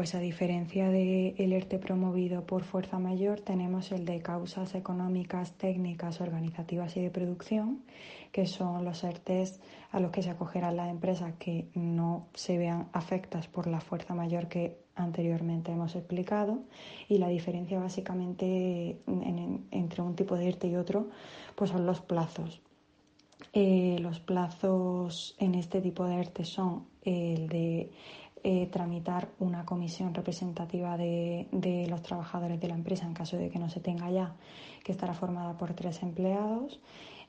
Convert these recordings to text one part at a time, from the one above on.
pues a diferencia del el ERTE promovido por fuerza mayor, tenemos el de causas económicas, técnicas, organizativas y de producción, que son los ERTES a los que se acogerán las empresas que no se vean afectadas por la fuerza mayor que anteriormente hemos explicado. Y la diferencia básicamente entre un tipo de ERTE y otro, pues son los plazos. Eh, los plazos en este tipo de ERTE son el de eh, tramitar una comisión representativa de, los trabajadores de la empresa en caso de que no se tenga ya, que estará formada por tres empleados.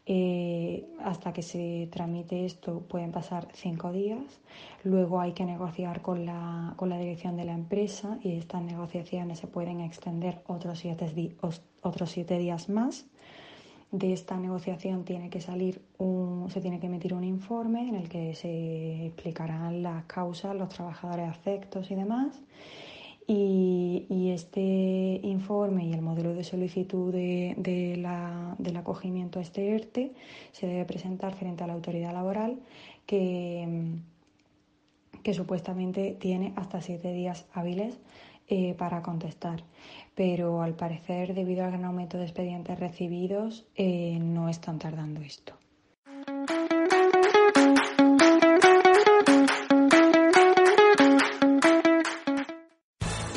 Eh, hasta que se tramite esto pueden pasar cinco días. Luego hay que negociar con la, con la dirección de la empresa y estas negociaciones se pueden extender otros siete, otros siete días más de esta negociación tiene que salir un, se tiene que emitir un informe en el que se explicarán las causas, los trabajadores afectos y demás. Y, este informe y el modelo de solicitud de, la, del acogimiento a este ERTE se debe presentar frente a la autoridad laboral que, que supuestamente tiene hasta siete días hábiles eh, para contestar pero al parecer, debido al gran aumento de expedientes recibidos, eh, no están tardando esto.